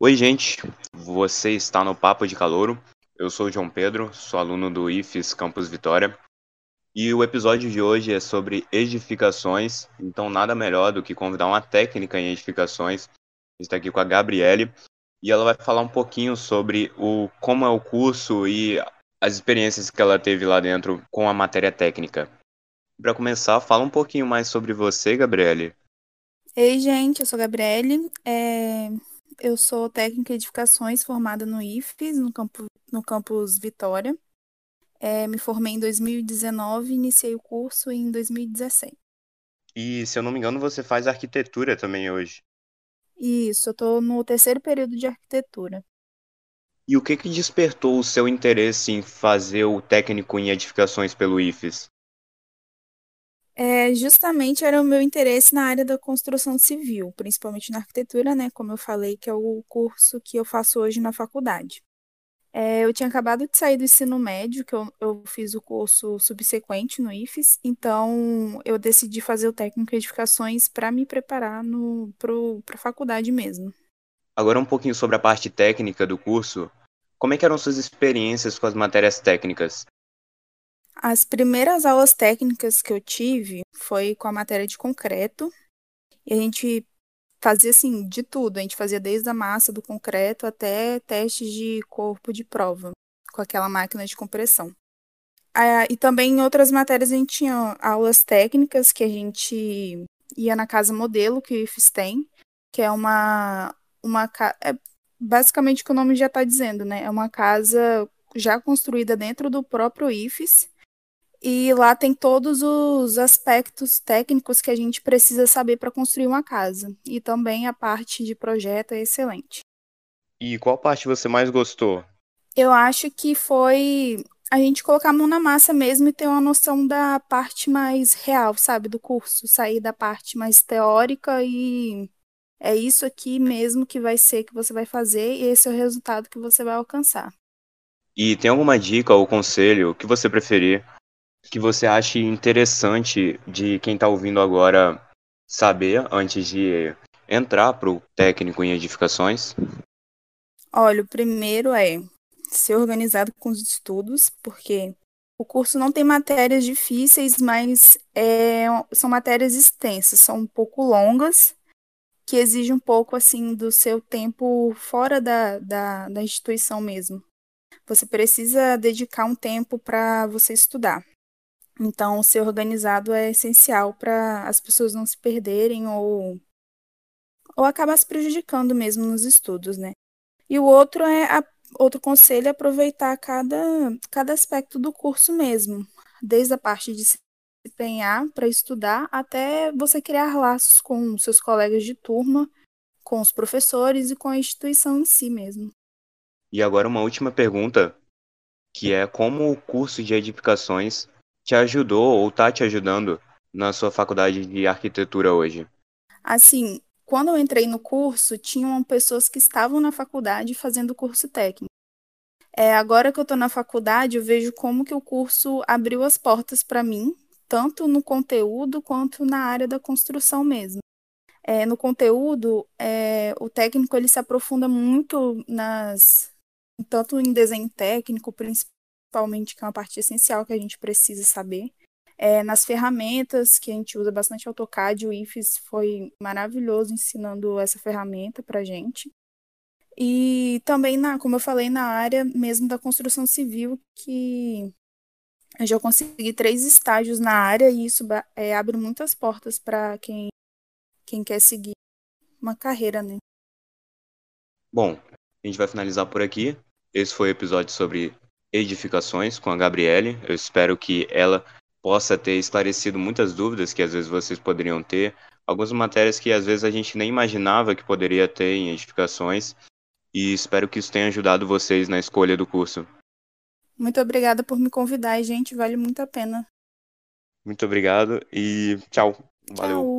Oi, gente. Você está no Papo de Calouro. Eu sou o João Pedro, sou aluno do IFES Campus Vitória. E o episódio de hoje é sobre edificações, então nada melhor do que convidar uma técnica em edificações. Está aqui com a Gabriele e ela vai falar um pouquinho sobre o como é o curso e as experiências que ela teve lá dentro com a matéria técnica. Para começar, fala um pouquinho mais sobre você, Gabriele. Ei, gente, eu sou a Gabriele. É... Eu sou técnica em edificações formada no IFES, no, campo... no campus Vitória. É... Me formei em 2019 e iniciei o curso em 2017. E, se eu não me engano, você faz arquitetura também hoje. Isso, eu estou no terceiro período de arquitetura. E o que, que despertou o seu interesse em fazer o técnico em edificações pelo IFES? É, justamente era o meu interesse na área da construção civil, principalmente na arquitetura, né? Como eu falei, que é o curso que eu faço hoje na faculdade. É, eu tinha acabado de sair do ensino médio, que eu, eu fiz o curso subsequente no IFES, então eu decidi fazer o técnico em edificações para me preparar para a faculdade mesmo. Agora um pouquinho sobre a parte técnica do curso. Como é eram suas experiências com as matérias técnicas? As primeiras aulas técnicas que eu tive foi com a matéria de concreto. E a gente fazia assim de tudo. A gente fazia desde a massa do concreto até testes de corpo de prova com aquela máquina de compressão. Ah, e também em outras matérias a gente tinha aulas técnicas que a gente ia na casa modelo que o IFES tem, que é uma uma é basicamente o que o nome já está dizendo, né? É uma casa já construída dentro do próprio IFES e lá tem todos os aspectos técnicos que a gente precisa saber para construir uma casa. E também a parte de projeto é excelente. E qual parte você mais gostou? Eu acho que foi a gente colocar a mão na massa mesmo e ter uma noção da parte mais real, sabe, do curso, sair da parte mais teórica e é isso aqui mesmo que vai ser que você vai fazer e esse é o resultado que você vai alcançar. E tem alguma dica ou conselho que você preferir que você ache interessante de quem está ouvindo agora saber antes de entrar para o técnico em edificações? Olha, o primeiro é ser organizado com os estudos, porque o curso não tem matérias difíceis, mas é, são matérias extensas, são um pouco longas, que exigem um pouco assim do seu tempo fora da, da, da instituição mesmo. Você precisa dedicar um tempo para você estudar. Então, ser organizado é essencial para as pessoas não se perderem ou, ou acabar se prejudicando mesmo nos estudos, né? E o outro é a, outro conselho é aproveitar cada, cada aspecto do curso mesmo, desde a parte de se empenhar para estudar até você criar laços com seus colegas de turma, com os professores e com a instituição em si mesmo. E agora uma última pergunta, que é como o curso de edificações te ajudou ou está te ajudando na sua faculdade de arquitetura hoje? Assim, quando eu entrei no curso, tinham pessoas que estavam na faculdade fazendo curso técnico. É, agora que eu estou na faculdade, eu vejo como que o curso abriu as portas para mim, tanto no conteúdo quanto na área da construção mesmo. É, no conteúdo, é, o técnico ele se aprofunda muito nas tanto em desenho técnico, principalmente principalmente, que é uma parte essencial que a gente precisa saber. É, nas ferramentas, que a gente usa bastante AutoCAD, o IFES foi maravilhoso ensinando essa ferramenta para gente. E também, na, como eu falei, na área mesmo da construção civil, que eu já consegui três estágios na área e isso é, abre muitas portas para quem, quem quer seguir uma carreira, né? Bom, a gente vai finalizar por aqui. Esse foi o episódio sobre edificações com a Gabriele. Eu espero que ela possa ter esclarecido muitas dúvidas que às vezes vocês poderiam ter, algumas matérias que às vezes a gente nem imaginava que poderia ter em edificações, e espero que isso tenha ajudado vocês na escolha do curso. Muito obrigada por me convidar, gente, vale muito a pena. Muito obrigado e tchau. Valeu. Tchau.